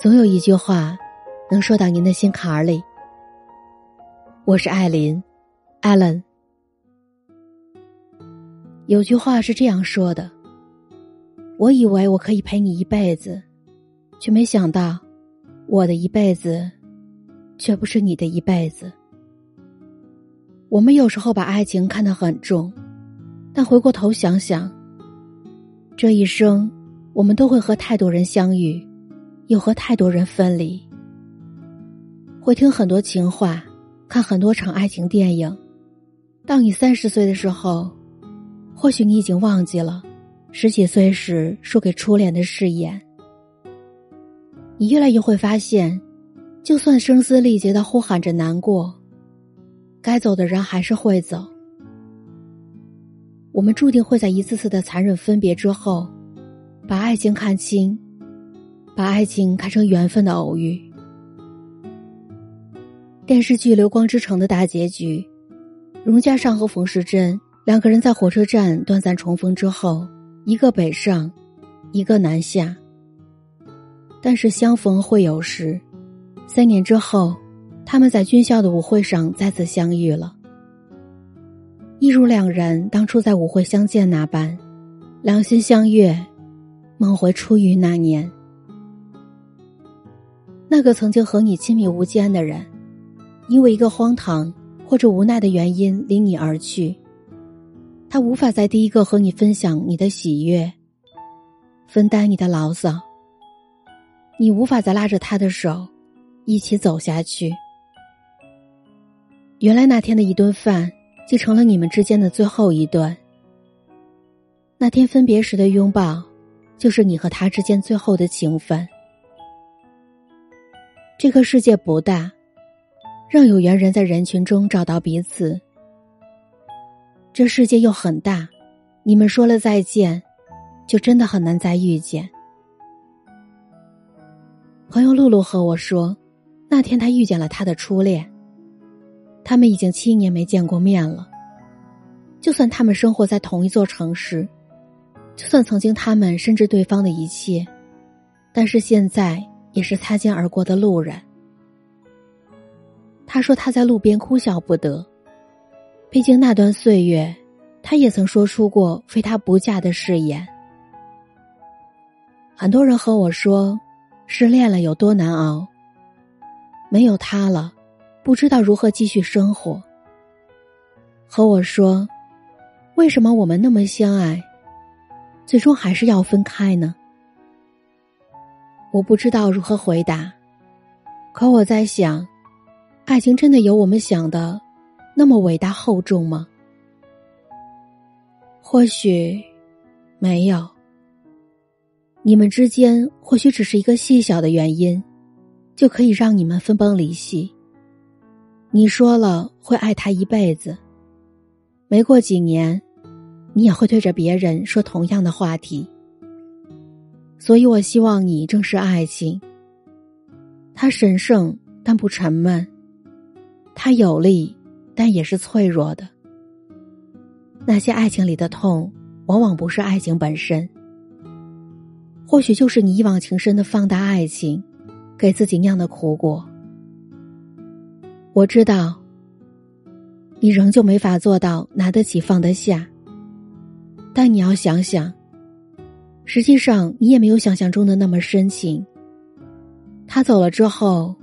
总有一句话，能说到您的心坎儿里。我是艾琳，Allen。有句话是这样说的：我以为我可以陪你一辈子，却没想到，我的一辈子，却不是你的一辈子。我们有时候把爱情看得很重，但回过头想想，这一生，我们都会和太多人相遇。又和太多人分离，会听很多情话，看很多场爱情电影。当你三十岁的时候，或许你已经忘记了十几岁时输给初恋的誓言。你越来越会发现，就算声嘶力竭的呼喊着难过，该走的人还是会走。我们注定会在一次次的残忍分别之后，把爱情看清。把爱情看成缘分的偶遇。电视剧《流光之城》的大结局，荣家尚和冯时珍两个人在火车站短暂重逢之后，一个北上，一个南下。但是相逢会有时，三年之后，他们在军校的舞会上再次相遇了。一如两人当初在舞会相见那般，两心相悦，梦回初遇那年。那个曾经和你亲密无间的人，因为一个荒唐或者无奈的原因离你而去。他无法在第一个和你分享你的喜悦，分担你的牢骚。你无法再拉着他的手，一起走下去。原来那天的一顿饭，就成了你们之间的最后一顿。那天分别时的拥抱，就是你和他之间最后的情分。这个世界不大，让有缘人在人群中找到彼此。这世界又很大，你们说了再见，就真的很难再遇见。朋友露露和我说，那天他遇见了他的初恋。他们已经七年没见过面了。就算他们生活在同一座城市，就算曾经他们深知对方的一切，但是现在。也是擦肩而过的路人。他说他在路边哭笑不得，毕竟那段岁月，他也曾说出过非他不嫁的誓言。很多人和我说，失恋了有多难熬，没有他了，不知道如何继续生活。和我说，为什么我们那么相爱，最终还是要分开呢？我不知道如何回答，可我在想，爱情真的有我们想的那么伟大厚重吗？或许没有。你们之间或许只是一个细小的原因，就可以让你们分崩离析。你说了会爱他一辈子，没过几年，你也会对着别人说同样的话题。所以我希望你正视爱情。它神圣但不沉闷，它有力但也是脆弱的。那些爱情里的痛，往往不是爱情本身，或许就是你一往情深的放大爱情，给自己酿的苦果。我知道，你仍旧没法做到拿得起放得下，但你要想想。实际上，你也没有想象中的那么深情。他走了之后，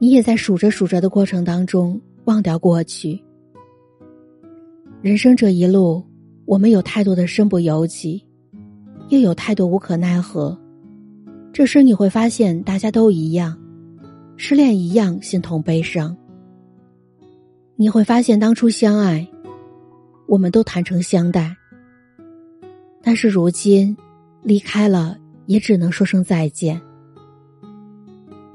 你也在数着数着的过程当中忘掉过去。人生这一路，我们有太多的身不由己，又有太多无可奈何。这时你会发现，大家都一样，失恋一样心痛悲伤。你会发现，当初相爱，我们都坦诚相待，但是如今。离开了，也只能说声再见。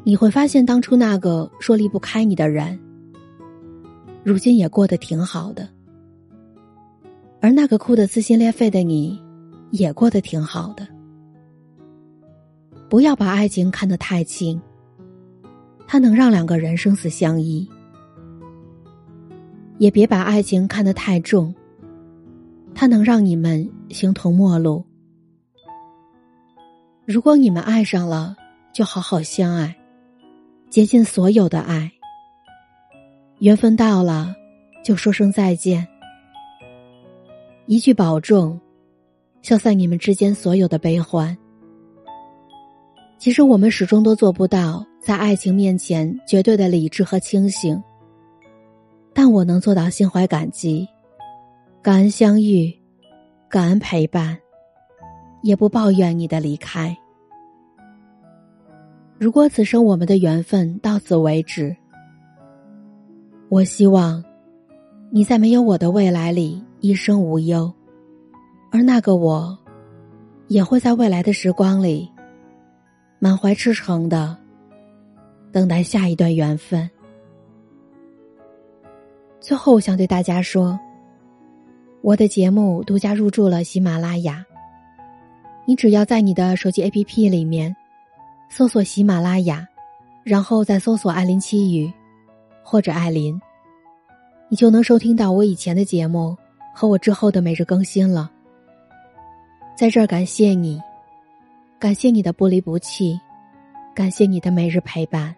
你会发现，当初那个说离不开你的人，如今也过得挺好的；而那个哭得撕心裂肺的你，也过得挺好的。不要把爱情看得太轻，它能让两个人生死相依；也别把爱情看得太重，它能让你们形同陌路。如果你们爱上了，就好好相爱，竭尽所有的爱。缘分到了，就说声再见。一句保重，消散你们之间所有的悲欢。其实我们始终都做不到在爱情面前绝对的理智和清醒，但我能做到心怀感激，感恩相遇，感恩陪伴，也不抱怨你的离开。如果此生我们的缘分到此为止，我希望你在没有我的未来里一生无忧，而那个我，也会在未来的时光里。满怀赤诚的等待下一段缘分。最后，我想对大家说，我的节目独家入驻了喜马拉雅。你只要在你的手机 APP 里面搜索喜马拉雅，然后再搜索“艾林七语”或者“艾琳”，你就能收听到我以前的节目和我之后的每日更新了。在这儿，感谢你。感谢你的不离不弃，感谢你的每日陪伴。